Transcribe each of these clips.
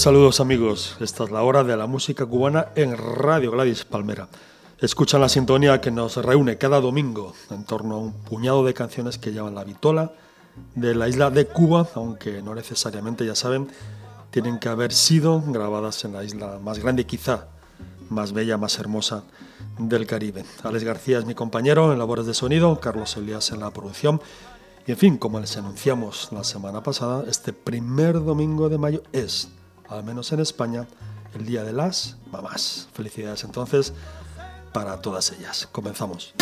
Saludos amigos. Esta es la hora de la música cubana en Radio Gladys Palmera. Escuchan la sintonía que nos reúne cada domingo en torno a un puñado de canciones que llevan la vitola de la isla de Cuba, aunque no necesariamente, ya saben, tienen que haber sido grabadas en la isla más grande, quizá más bella, más hermosa del Caribe. Alex García es mi compañero en labores de sonido, Carlos Elías en la producción y en fin, como les anunciamos la semana pasada, este primer domingo de mayo es, al menos en España, el Día de las Mamás. Felicidades entonces para todas ellas. Comenzamos.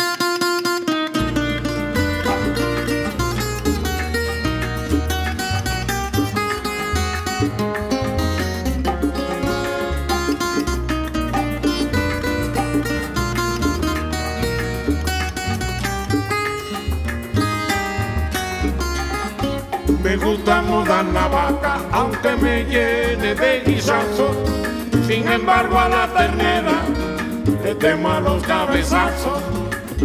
Aunque me llene de guisazo. Sin embargo, a la ternera le temo los cabezazos.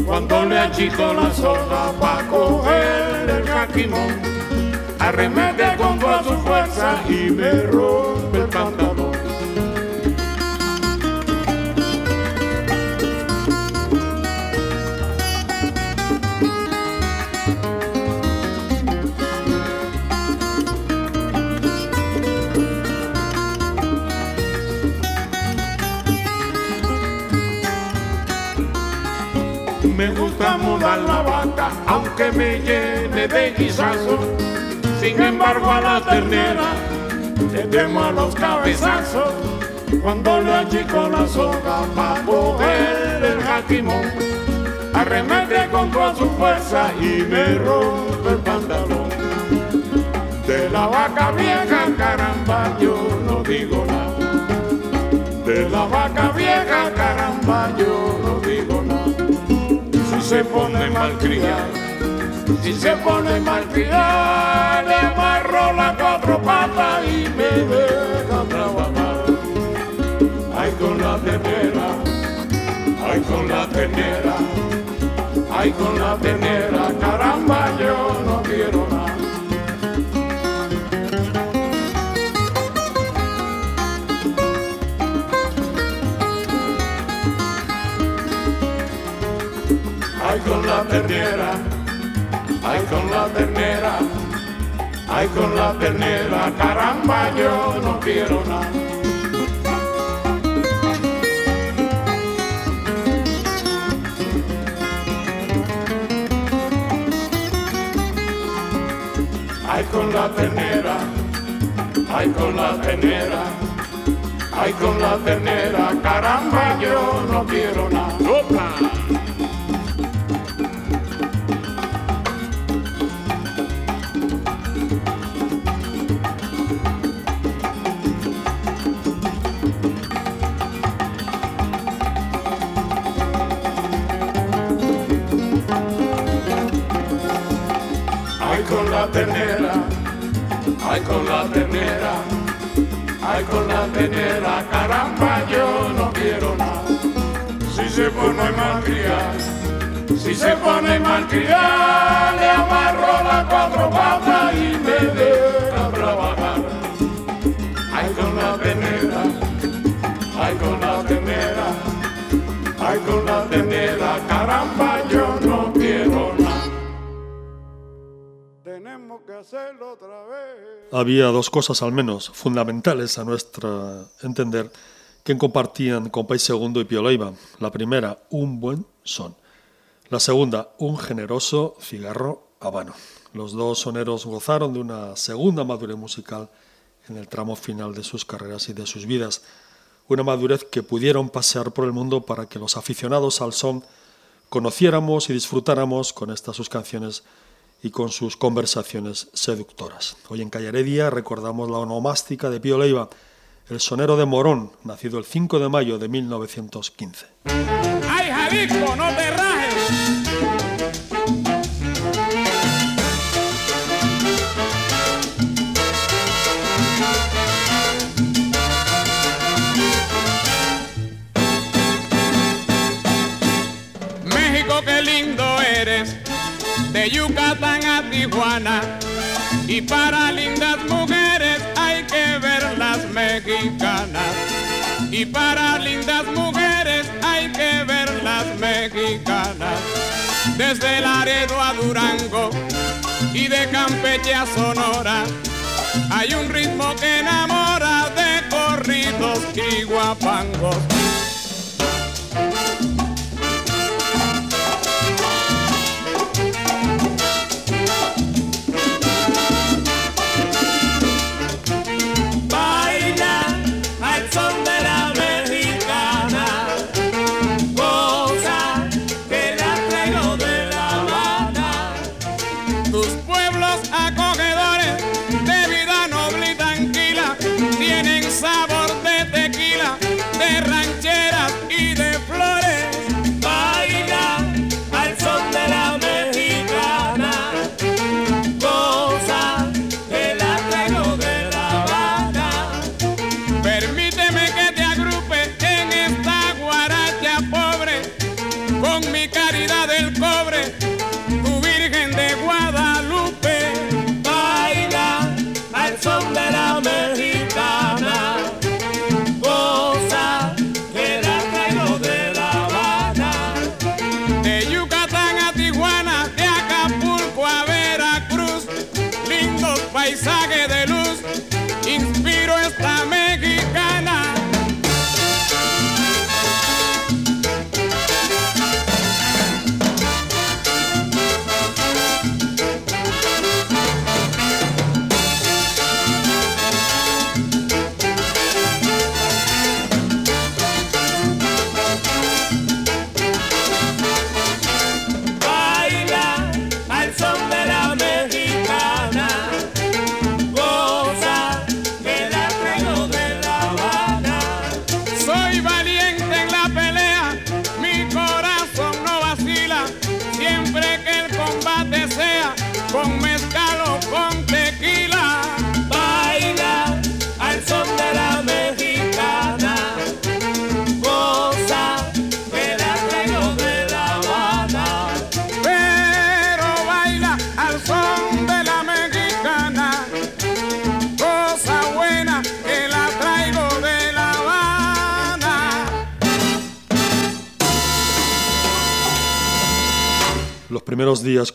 Cuando le achico la soga para coger el caquimón, arremete con toda su fuerza y me rompe el pantalón. La vaca, aunque me llene de guisazo. Sin embargo, a la ternera le temo a los cabezazos. Cuando le achico la soga para coger el jaquimón, arremete con toda su fuerza y me rompe el pantalón. De la vaca vieja, caramba, yo no digo nada. De la vaca vieja, caramba, yo no digo se pone malcriada, si se pone malcriada, le amarro las cuatro patas y me deja trabajar. Ay con la ternera, ay con la ternera, ay con la ternera, caramba yo no quiero ay con la ternera, ay con la ternera, caramba yo no quiero nada. Ay con la ternera, ay con la ternera, ay con la ternera, caramba yo no quiero nada. Ay con la ternera, ay con la ternera, caramba yo no quiero nada. Si se pone malcriada, si se pone malcriada, le amarro las cuatro patas y me deja trabajar. Ay con la ternera, ay con la ternera, ay con la ternera, caramba yo no Que hacerlo otra vez. Había dos cosas al menos fundamentales a nuestro entender que compartían con País Segundo y Pío Leiva. La primera, un buen son. La segunda, un generoso cigarro habano. Los dos soneros gozaron de una segunda madurez musical en el tramo final de sus carreras y de sus vidas. Una madurez que pudieron pasear por el mundo para que los aficionados al son conociéramos y disfrutáramos con estas sus canciones y con sus conversaciones seductoras. Hoy en Callaredia recordamos la onomástica de Pío Leiva, el sonero de Morón, nacido el 5 de mayo de 1915. ¡Ay, no te rajes! Yucatán a Tijuana, y para lindas mujeres hay que ver las mexicanas. Y para lindas mujeres hay que ver las mexicanas. Desde Laredo a Durango y de Campeche a Sonora. Hay un ritmo que enamora de corridos y guapangos.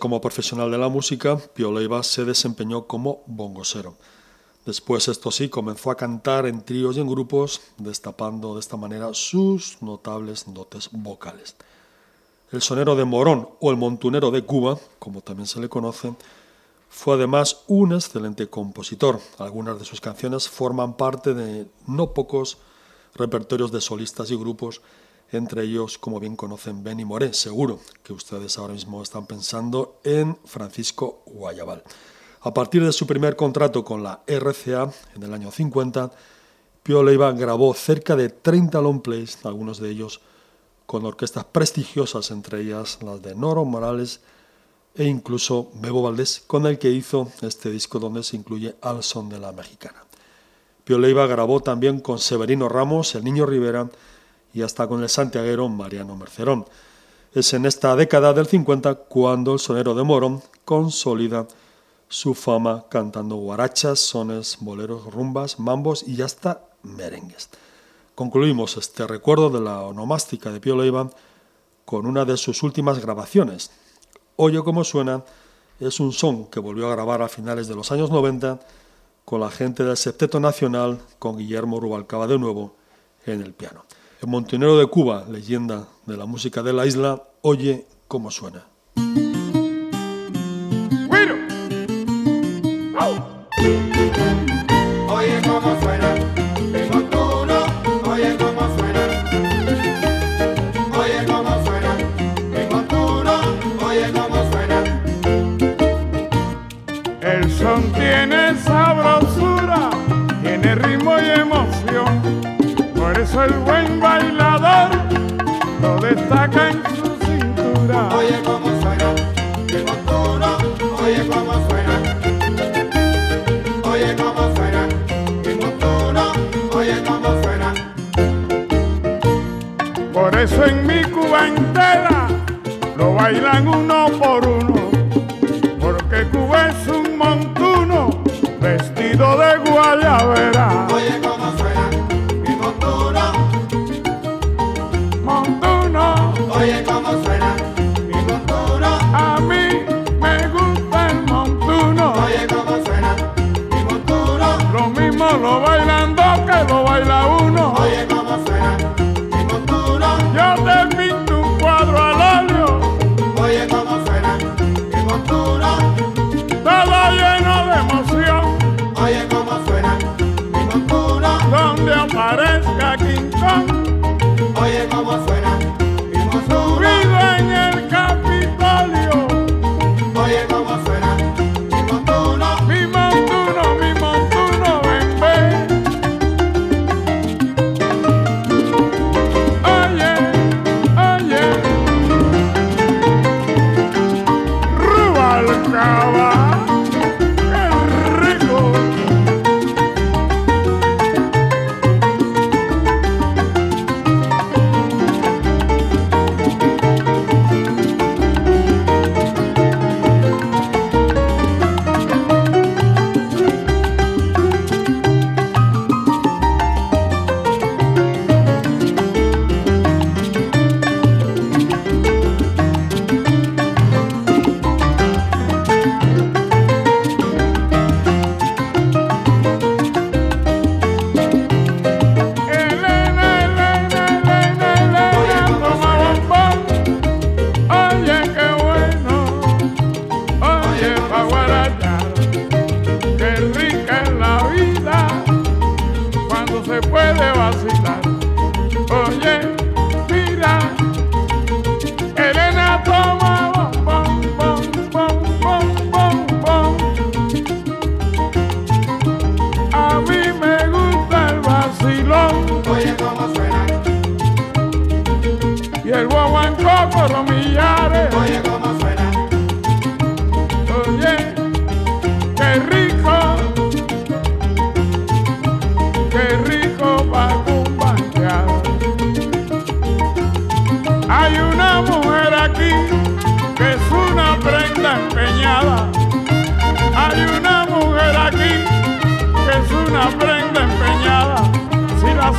Como profesional de la música, Pio Leiva se desempeñó como bongosero. Después, esto sí, comenzó a cantar en tríos y en grupos, destapando de esta manera sus notables dotes vocales. El sonero de Morón o el montunero de Cuba, como también se le conoce, fue además un excelente compositor. Algunas de sus canciones forman parte de no pocos repertorios de solistas y grupos entre ellos, como bien conocen, Benny Moré. Seguro que ustedes ahora mismo están pensando en Francisco Guayabal. A partir de su primer contrato con la RCA en el año 50, Pio Leiva grabó cerca de 30 long plays, algunos de ellos con orquestas prestigiosas, entre ellas las de Noro Morales e incluso Bebo Valdés, con el que hizo este disco donde se incluye Al son de la mexicana. Pio Leiva grabó también con Severino Ramos, El Niño Rivera, y hasta con el santiaguero Mariano Mercerón. Es en esta década del 50 cuando el sonero de Morón consolida su fama cantando guarachas, sones, boleros, rumbas, mambos y hasta merengues. Concluimos este recuerdo de la onomástica de Pío Leiva con una de sus últimas grabaciones. Oye cómo suena es un son que volvió a grabar a finales de los años 90 con la gente del Septeto Nacional, con Guillermo Rubalcaba de nuevo en el piano. El montonero de Cuba, leyenda de la música de la isla, oye cómo suena. El buen bailador lo destaca en su cintura. Oye cómo suena, el montuno, oye cómo suena. Oye cómo suena, el montuno, oye cómo suena. Por eso en mi Cuba entera lo bailan uno por uno, Oye cómo suena mi montuno. A mí me gusta el montuno. Oye cómo suena mi montuno. Lo mismo lo bailan dos que lo baila uno. Oye cómo suena mi montuno. Yo te pinto un cuadro al óleo. Oye cómo suena mi montuno. Todo lleno de emoción. Oye cómo suena mi montuno. Donde aparezca King Oye cómo suena.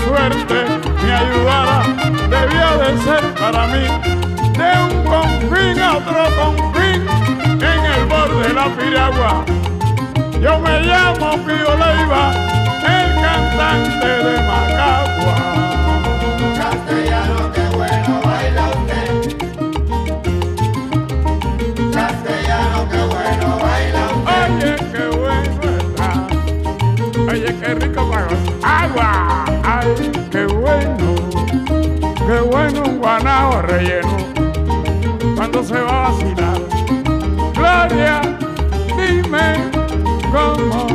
Suerte me ayudara, debía de ser para mí de un confín a otro confín en el borde de la piragua. Yo me llamo Pío Leiva, el cantante de Macagua. Qué bueno. Qué bueno un guanao relleno. Cuando se va a vacilar. Gloria, dime cómo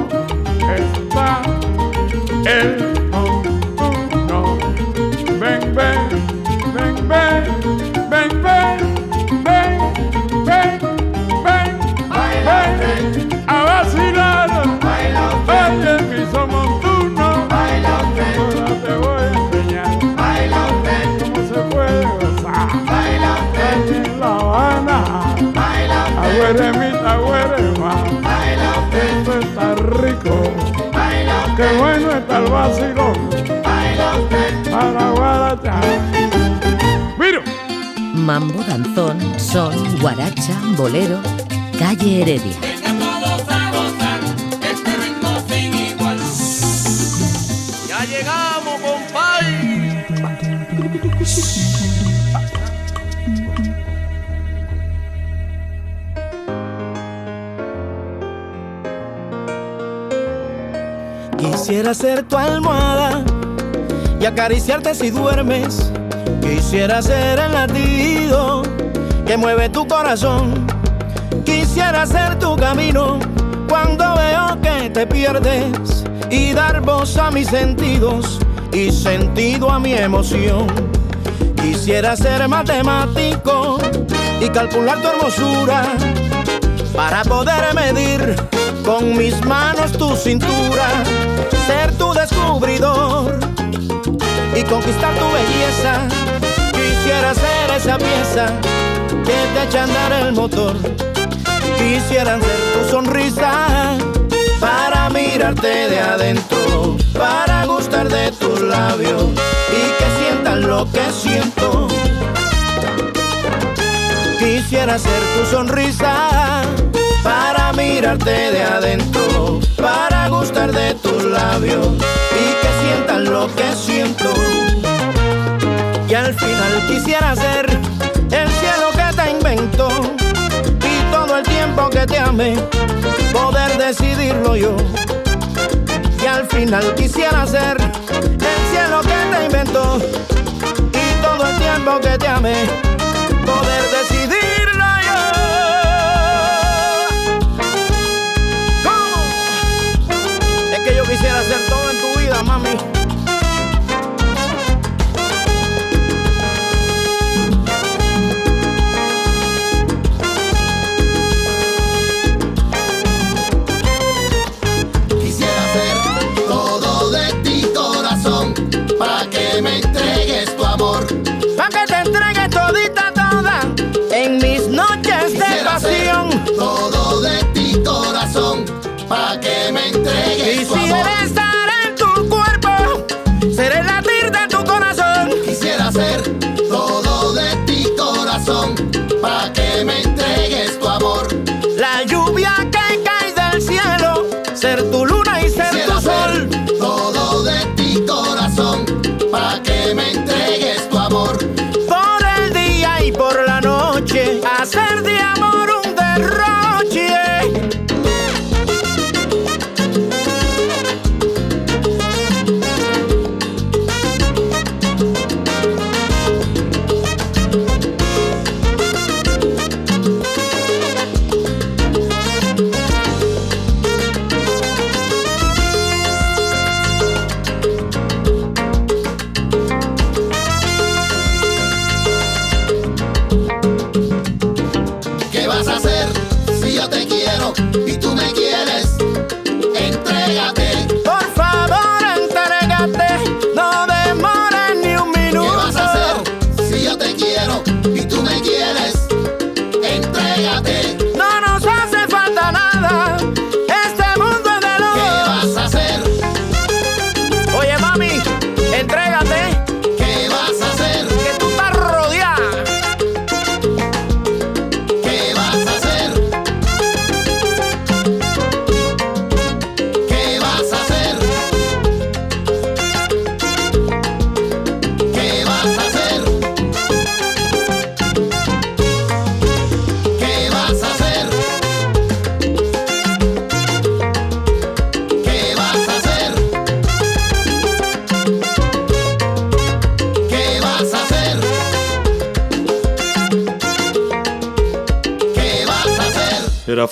baila Qué usted, bueno está el vacilón baila usted. para guarachar. Miro, Mambo, danzón, son, guaracha, bolero, calle Heredia. Quisiera ser tu almohada y acariciarte si duermes. Quisiera ser el latido que mueve tu corazón. Quisiera ser tu camino cuando veo que te pierdes y dar voz a mis sentidos y sentido a mi emoción. Quisiera ser matemático y calcular tu hermosura para poder medir con mis manos tu cintura, ser tu descubridor y conquistar tu belleza. Quisiera ser esa pieza que te echa a andar el motor. Quisiera ser tu sonrisa para mirarte de adentro, para gustar de tus labios y que sientan lo que siento. Quisiera ser tu sonrisa mirarte de adentro, para gustar de tus labios y que sientan lo que siento. Y al final quisiera ser el cielo que te inventó y todo el tiempo que te amé, poder decidirlo yo. Y al final quisiera ser el cielo que te inventó y todo el tiempo que te amé, poder decidirlo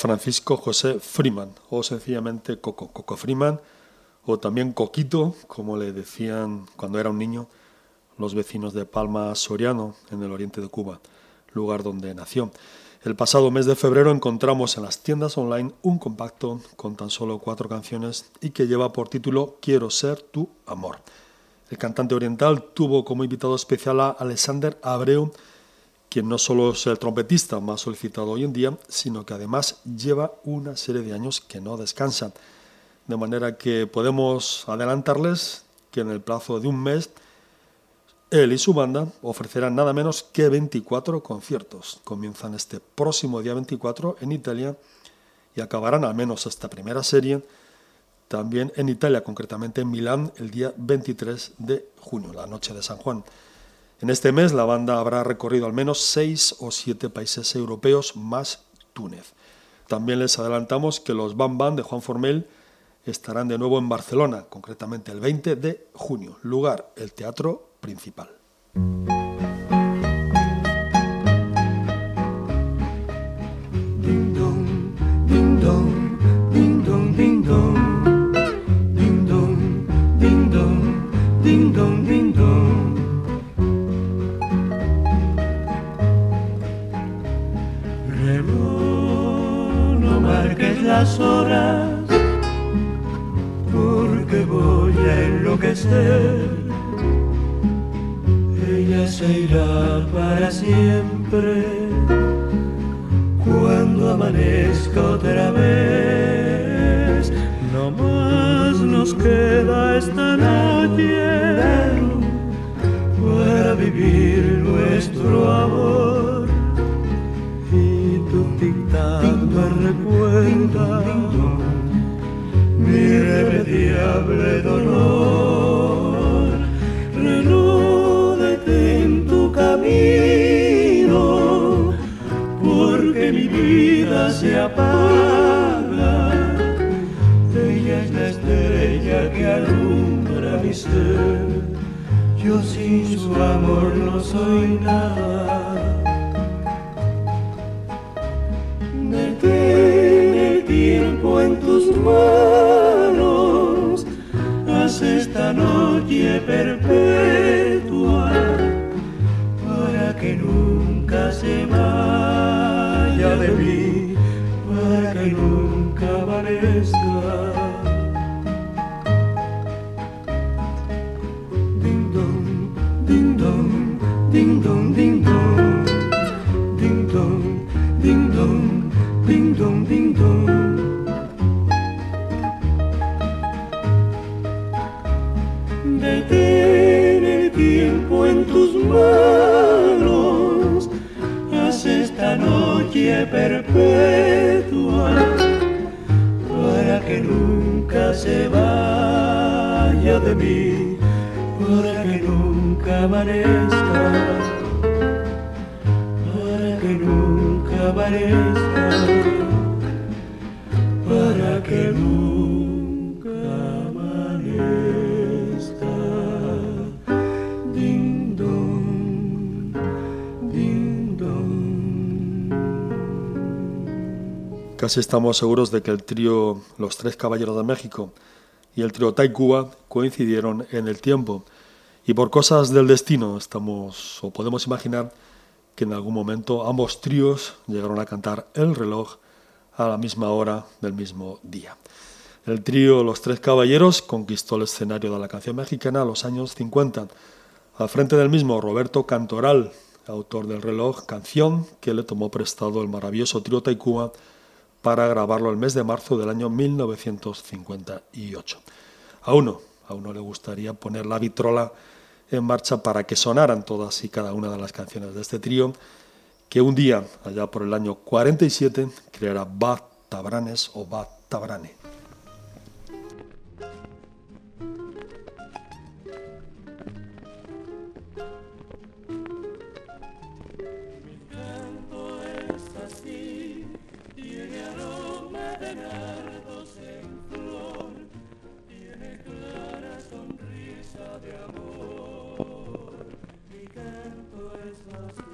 Francisco José Freeman, o sencillamente Coco, Coco Freeman, o también Coquito, como le decían cuando era un niño los vecinos de Palma Soriano, en el oriente de Cuba, lugar donde nació. El pasado mes de febrero encontramos en las tiendas online un compacto con tan solo cuatro canciones y que lleva por título Quiero ser tu amor. El cantante oriental tuvo como invitado especial a Alexander Abreu, quien no solo es el trompetista más solicitado hoy en día, sino que además lleva una serie de años que no descansa. De manera que podemos adelantarles que en el plazo de un mes él y su banda ofrecerán nada menos que 24 conciertos. Comienzan este próximo día 24 en Italia y acabarán al menos esta primera serie también en Italia, concretamente en Milán, el día 23 de junio, la noche de San Juan. En este mes la banda habrá recorrido al menos seis o siete países europeos más Túnez. También les adelantamos que los Bam Bam de Juan Formel estarán de nuevo en Barcelona, concretamente el 20 de junio, lugar el Teatro principal. Manos, haz esta noche perpetua para que nunca se vaya de mí, para que nunca amanezca, para que nunca amanezca, Casi estamos seguros de que el trío Los Tres Caballeros de México y el trío Taikuba coincidieron en el tiempo y por cosas del destino estamos o podemos imaginar que en algún momento ambos tríos llegaron a cantar el reloj a la misma hora del mismo día. El trío Los Tres Caballeros conquistó el escenario de la canción mexicana a los años 50. Al frente del mismo Roberto Cantoral, autor del reloj, canción que le tomó prestado el maravilloso trío Taikuba para grabarlo el mes de marzo del año 1958. A uno, a uno le gustaría poner la vitrola en marcha para que sonaran todas y cada una de las canciones de este trío, que un día, allá por el año 47, creará Bat Tabranes o Bat Tabrane. Mi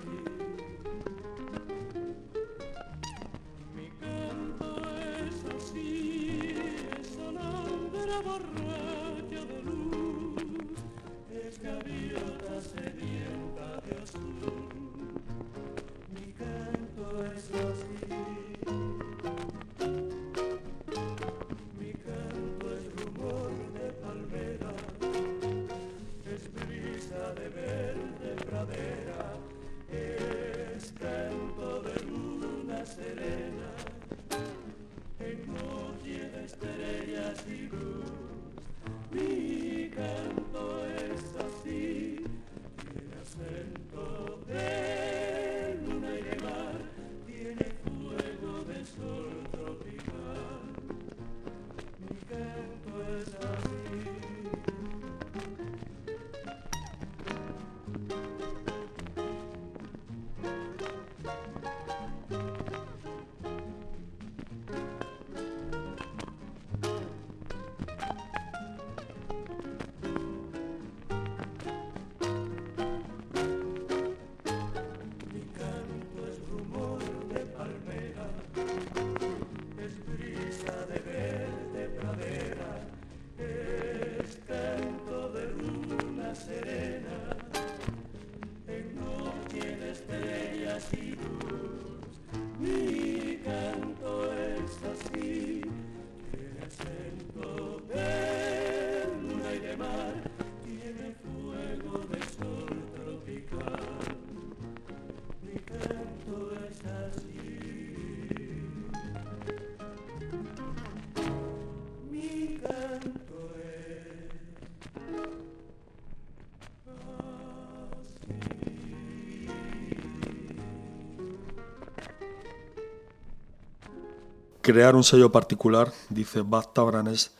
Crear un sello particular, dice Bad Tabranes,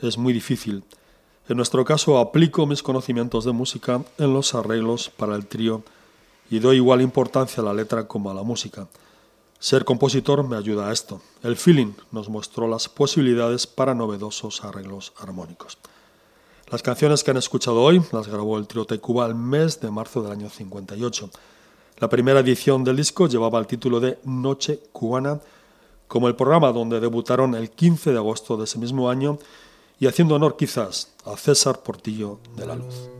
es muy difícil. En nuestro caso aplico mis conocimientos de música en los arreglos para el trío y doy igual importancia a la letra como a la música. Ser compositor me ayuda a esto. El feeling nos mostró las posibilidades para novedosos arreglos armónicos. Las canciones que han escuchado hoy las grabó el trío Tacuba el mes de marzo del año 58. La primera edición del disco llevaba el título de Noche Cubana como el programa donde debutaron el 15 de agosto de ese mismo año y haciendo honor quizás a César Portillo de la Luz.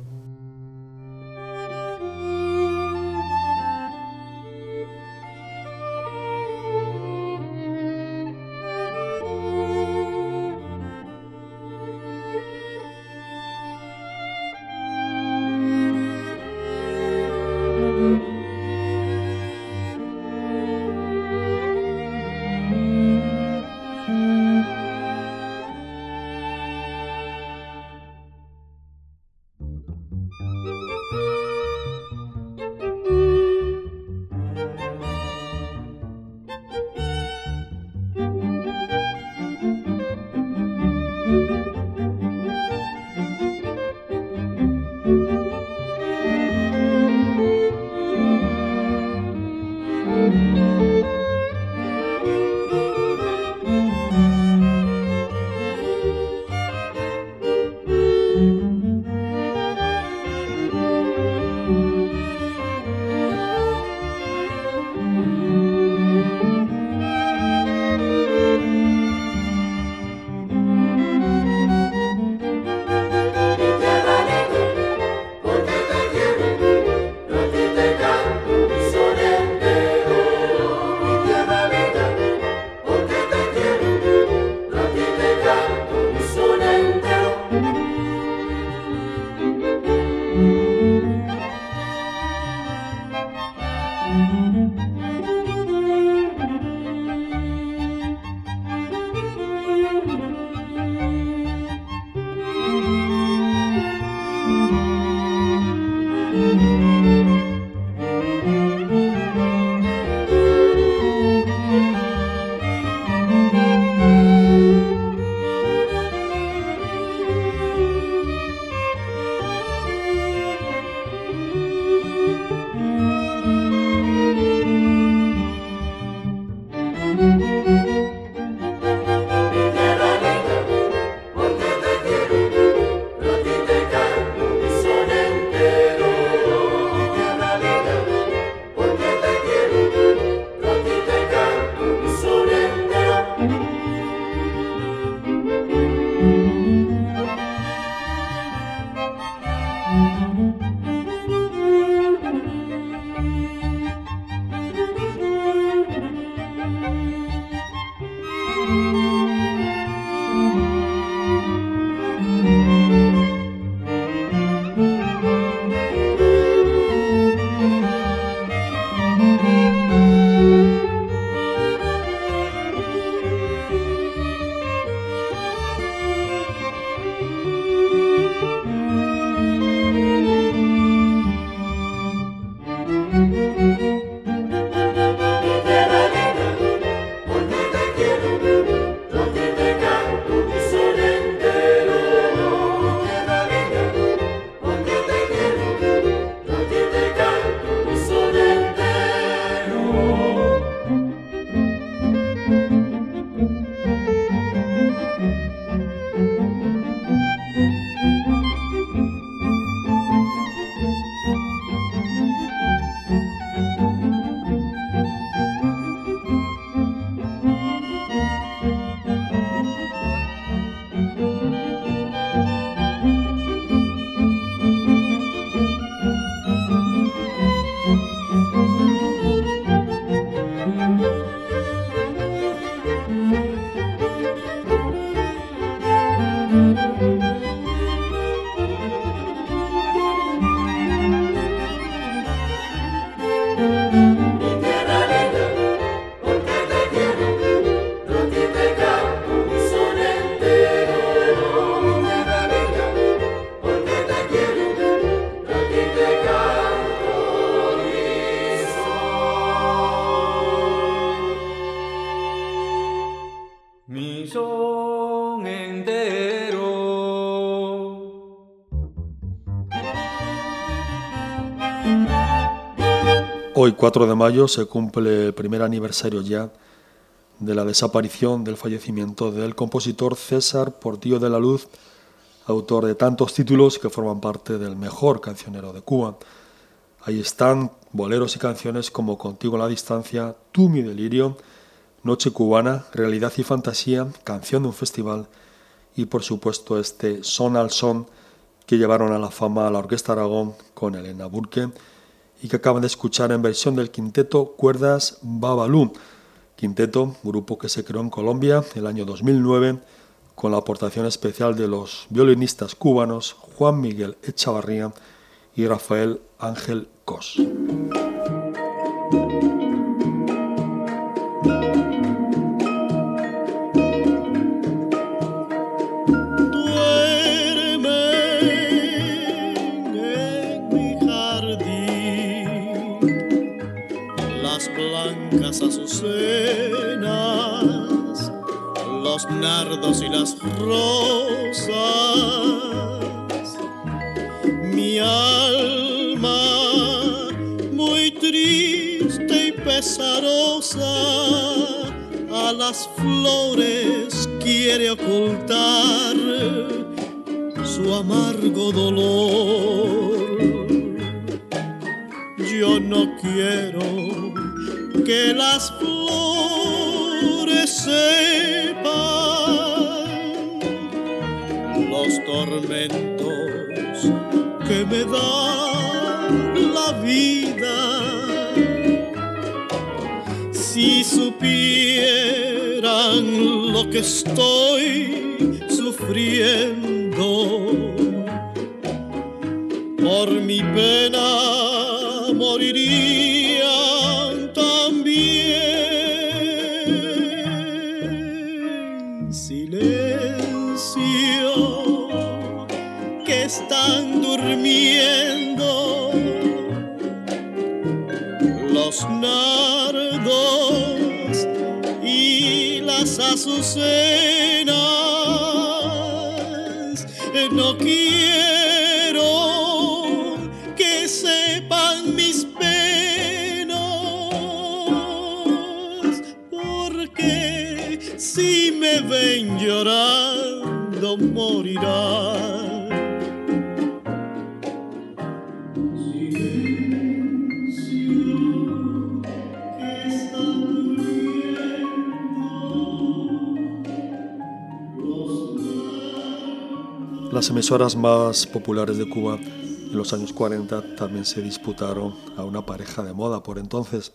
Hoy, 4 de mayo, se cumple el primer aniversario ya de la desaparición, del fallecimiento del compositor César Portillo de la Luz, autor de tantos títulos que forman parte del mejor cancionero de Cuba. Ahí están boleros y canciones como Contigo a la distancia, Tú mi delirio, Noche cubana, Realidad y fantasía, Canción de un festival y por supuesto este Son al Son que llevaron a la fama a la Orquesta Aragón con Elena Burke y que acaban de escuchar en versión del quinteto Cuerdas Babalú. Quinteto, grupo que se creó en Colombia el año 2009 con la aportación especial de los violinistas cubanos Juan Miguel Echavarría y Rafael Ángel Cos. Azucenas, los nardos y las rosas. Mi alma muy triste y pesarosa a las flores quiere ocultar su amargo dolor. Yo no quiero que las flores sepan los tormentos que me da la vida. Si supieran lo que estoy sufriendo por mi pena moriría azucenas. No quiero que sepan mis penas, porque si me ven llorando morirán. Las emisoras más populares de Cuba en los años 40 también se disputaron a una pareja de moda por entonces.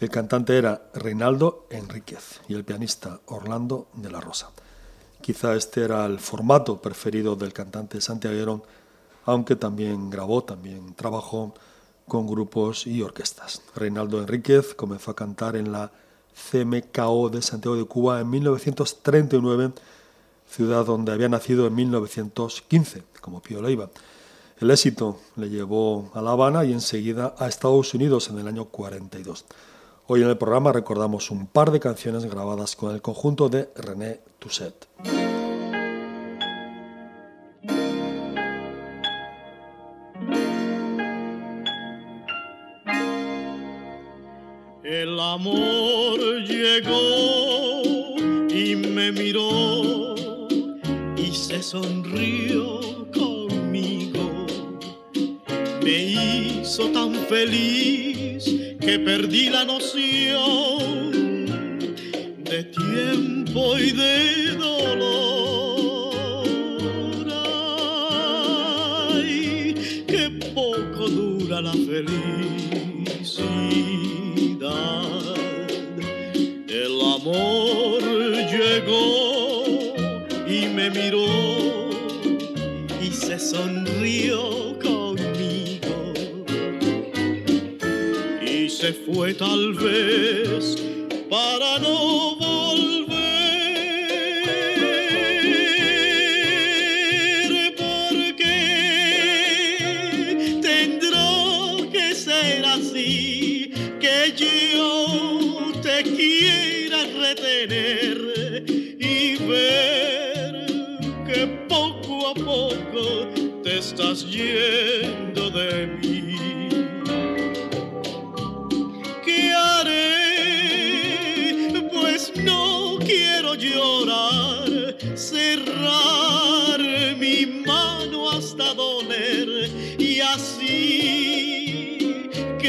El cantante era Reinaldo Enríquez y el pianista Orlando de la Rosa. Quizá este era el formato preferido del cantante santiaguero, aunque también grabó, también trabajó con grupos y orquestas. Reinaldo Enríquez comenzó a cantar en la CMKO de Santiago de Cuba en 1939 ciudad donde había nacido en 1915, como Pío Leiva. El éxito le llevó a La Habana y enseguida a Estados Unidos en el año 42. Hoy en el programa recordamos un par de canciones grabadas con el conjunto de René Toussaint. El amor llegó y me miró se sonrió conmigo. Me hizo tan feliz que perdí la noción de tiempo y de dolor. Ay, qué poco dura la felicidad. Sonrió conmigo. Y se fue tal vez para no volver.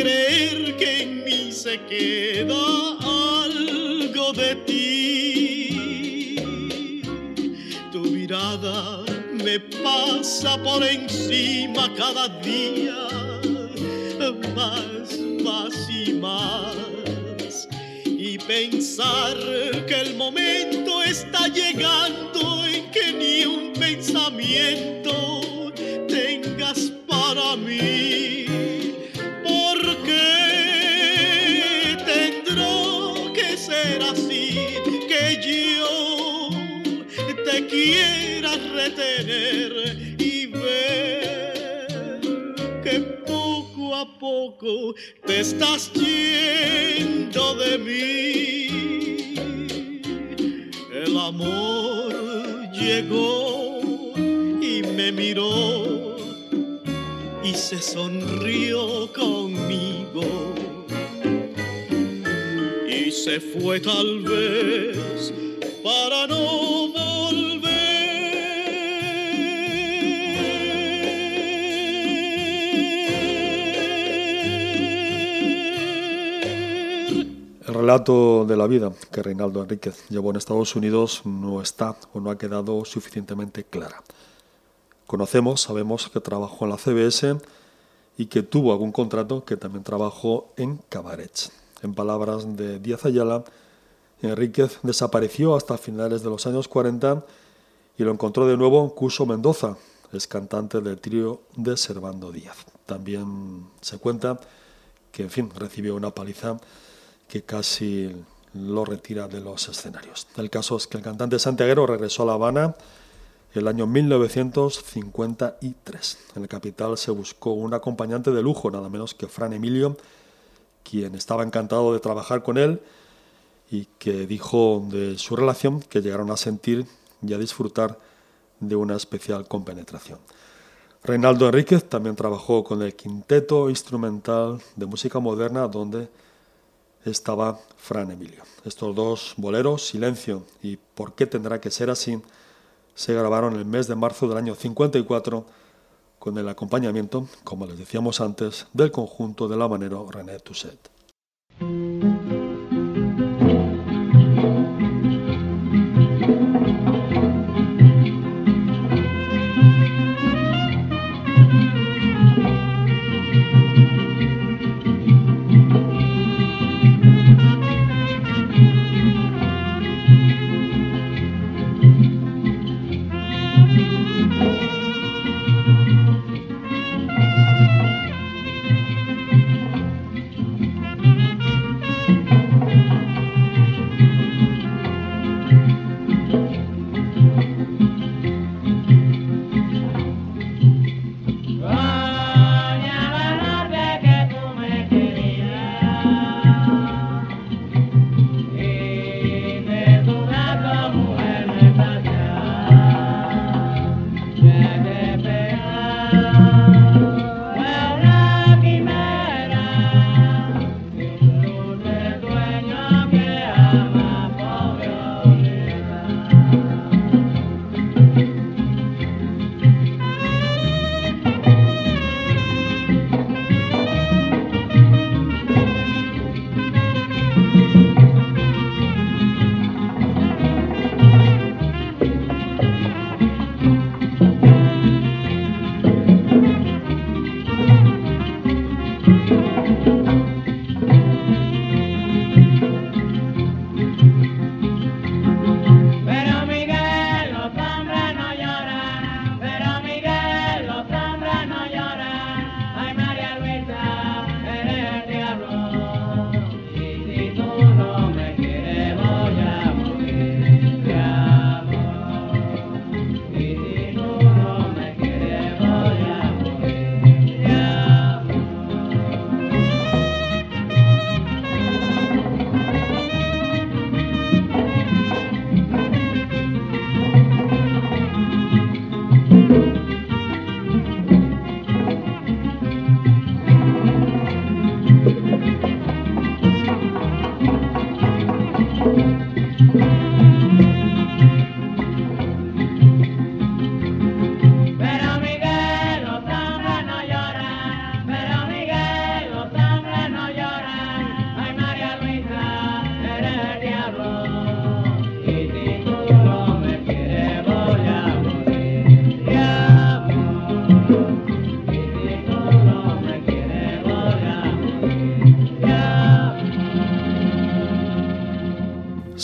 Creer que en mí se queda algo de ti. Tu mirada me pasa por encima cada día, más, más y más pensar que el momento está llegando en que ni un pensamiento te estás yendo de mí. El amor llegó y me miró y se sonrió conmigo. Y se fue tal vez para no El relato de la vida que Reinaldo Enríquez llevó en Estados Unidos no está o no ha quedado suficientemente clara. Conocemos, sabemos que trabajó en la CBS y que tuvo algún contrato que también trabajó en cabarets. En palabras de Díaz Ayala, Enríquez desapareció hasta finales de los años 40 y lo encontró de nuevo Cuso Mendoza, es cantante del trío de Servando Díaz. También se cuenta que, en fin, recibió una paliza que casi lo retira de los escenarios. El caso es que el cantante santiaguero regresó a La Habana el año 1953. En la capital se buscó un acompañante de lujo, nada menos que Fran Emilio, quien estaba encantado de trabajar con él y que dijo de su relación que llegaron a sentir y a disfrutar de una especial compenetración. Reinaldo Enríquez también trabajó con el Quinteto Instrumental de Música Moderna, donde estaba Fran Emilio. Estos dos boleros, Silencio y ¿Por qué tendrá que ser así?, se grabaron el mes de marzo del año 54 con el acompañamiento, como les decíamos antes, del conjunto de la manera René Toussaint.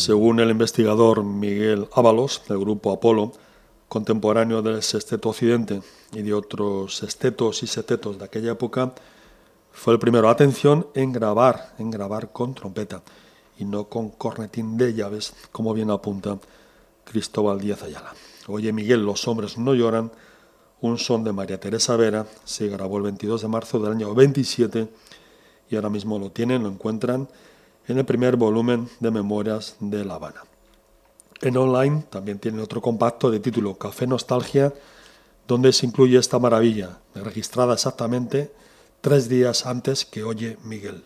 Según el investigador Miguel Ábalos, del grupo Apolo, contemporáneo del sexteto occidente y de otros sextetos y setetos de aquella época, fue el primero, atención, en grabar, en grabar con trompeta y no con cornetín de llaves, como bien apunta Cristóbal Díaz Ayala. Oye Miguel, los hombres no lloran, un son de María Teresa Vera, se grabó el 22 de marzo del año 27 y ahora mismo lo tienen, lo encuentran en el primer volumen de Memorias de La Habana. En online también tienen otro compacto de título Café Nostalgia, donde se incluye esta maravilla, registrada exactamente tres días antes que Oye Miguel.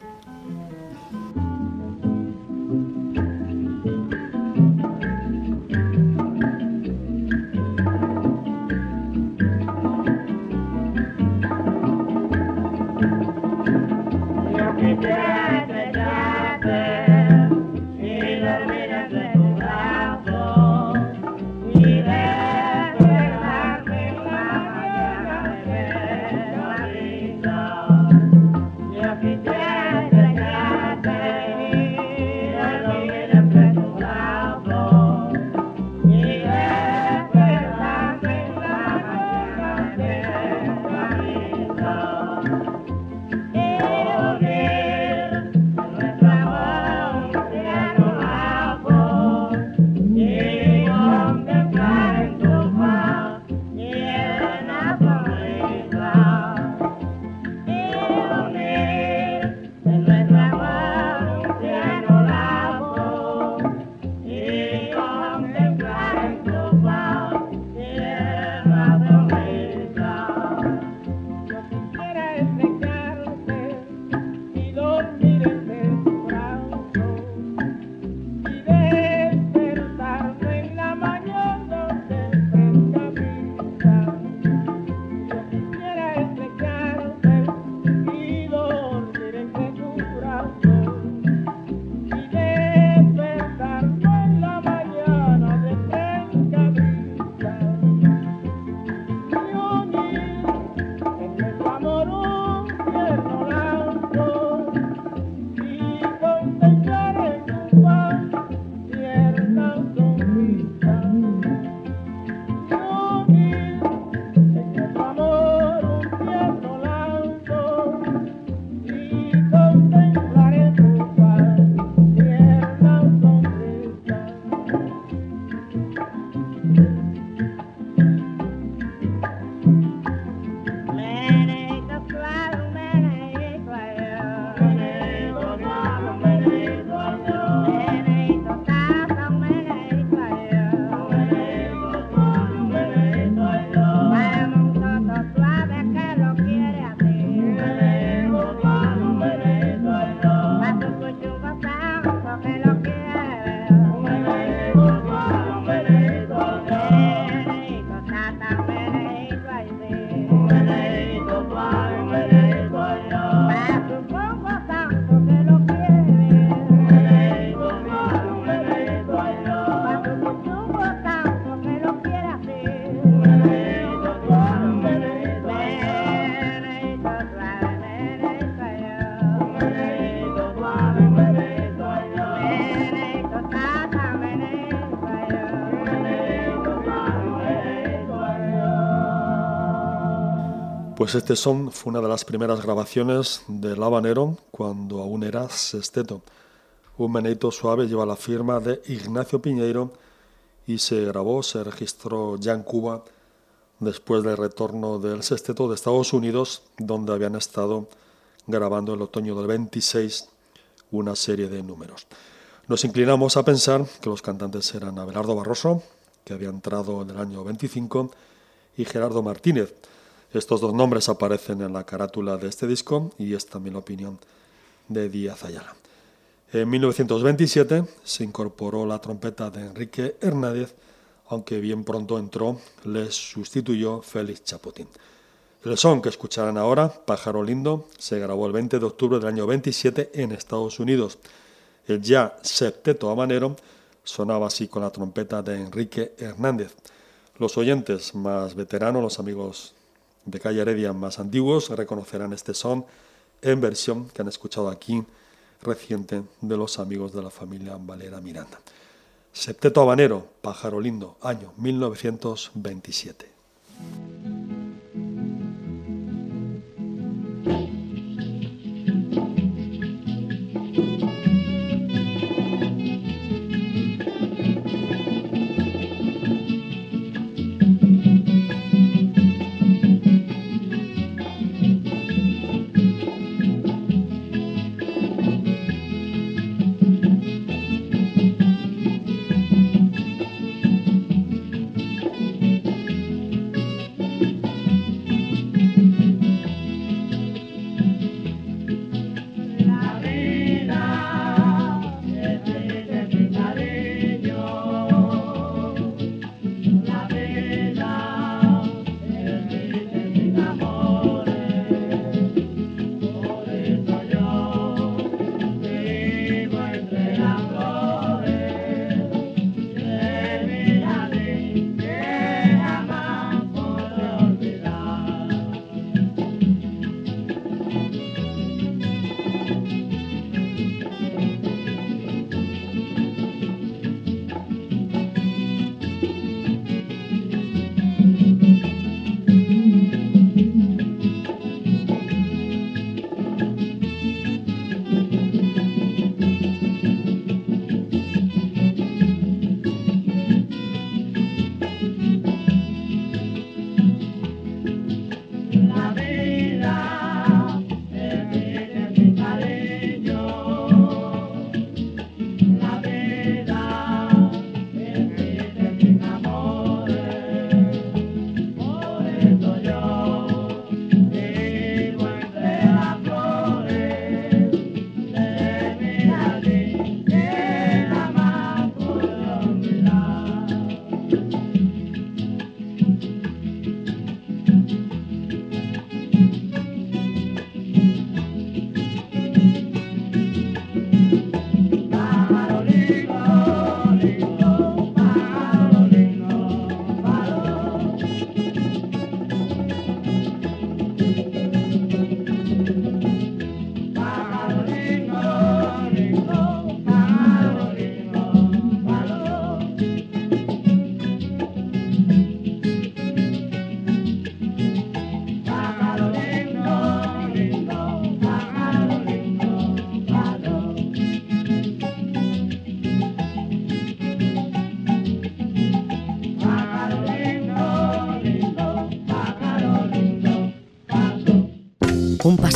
Pues este son fue una de las primeras grabaciones del habanero cuando aún era sexteto. Un meneito suave lleva la firma de Ignacio Piñeiro y se grabó, se registró ya en Cuba después del retorno del sexteto de Estados Unidos, donde habían estado grabando el otoño del 26 una serie de números. Nos inclinamos a pensar que los cantantes eran Abelardo Barroso, que había entrado en el año 25, y Gerardo Martínez, estos dos nombres aparecen en la carátula de este disco y es también la opinión de Díaz Ayala. En 1927 se incorporó la trompeta de Enrique Hernández, aunque bien pronto entró, le sustituyó Félix Chapotín. El son que escucharán ahora, Pájaro Lindo, se grabó el 20 de octubre del año 27 en Estados Unidos. El ya septeto habanero sonaba así con la trompeta de Enrique Hernández. Los oyentes más veteranos, los amigos de Calle Heredia más antiguos reconocerán este son en versión que han escuchado aquí reciente de los amigos de la familia Valera Miranda. Septeto Habanero, Pájaro Lindo, año 1927.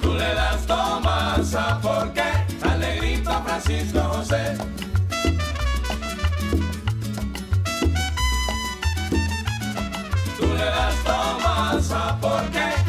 Tú le das tomaza porque al negrito Francisco José. Tú le das tomaza porque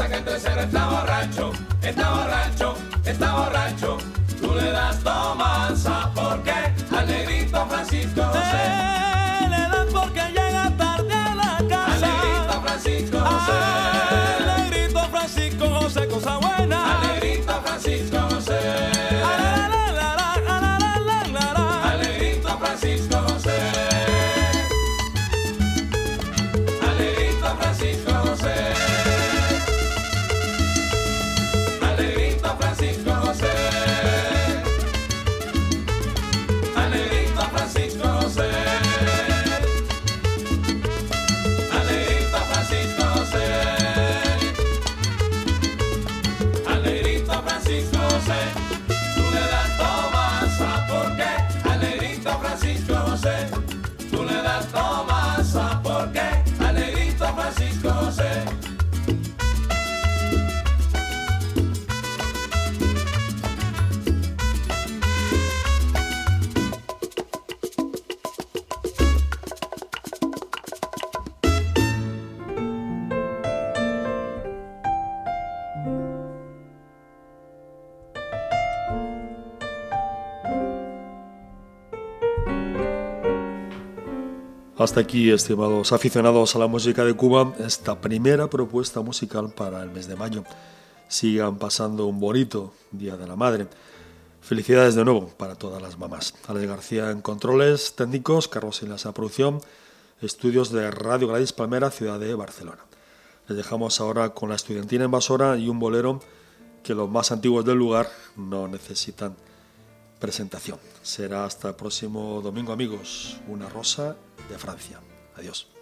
pasa que el tercero está borracho, está borracho, está borracho. Tú le das tomanza porque al negrito Francisco hasta aquí, estimados aficionados a la música de Cuba, esta primera propuesta musical para el mes de mayo. Sigan pasando un bonito Día de la Madre. Felicidades de nuevo para todas las mamás. Alex García en controles técnicos, Carlos Silas a producción, estudios de Radio Gladys Palmera, ciudad de Barcelona. Les dejamos ahora con la estudiantina invasora y un bolero que los más antiguos del lugar no necesitan presentación. Será hasta el próximo domingo, amigos. Una rosa de Francia. Adiós.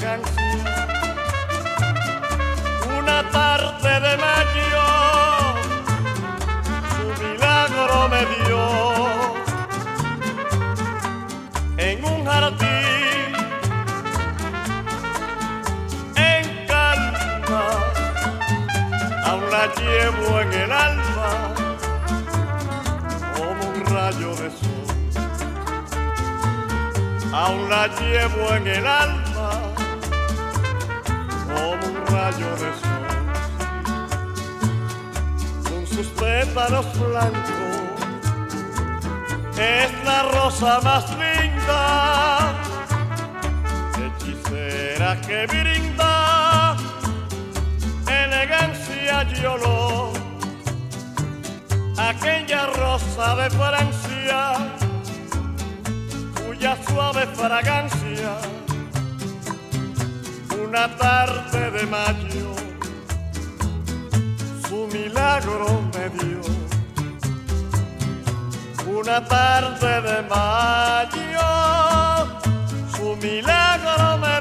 jangan una tarde de mayo, su milagro me dio. Una tarde de mayo, su milagro me dio.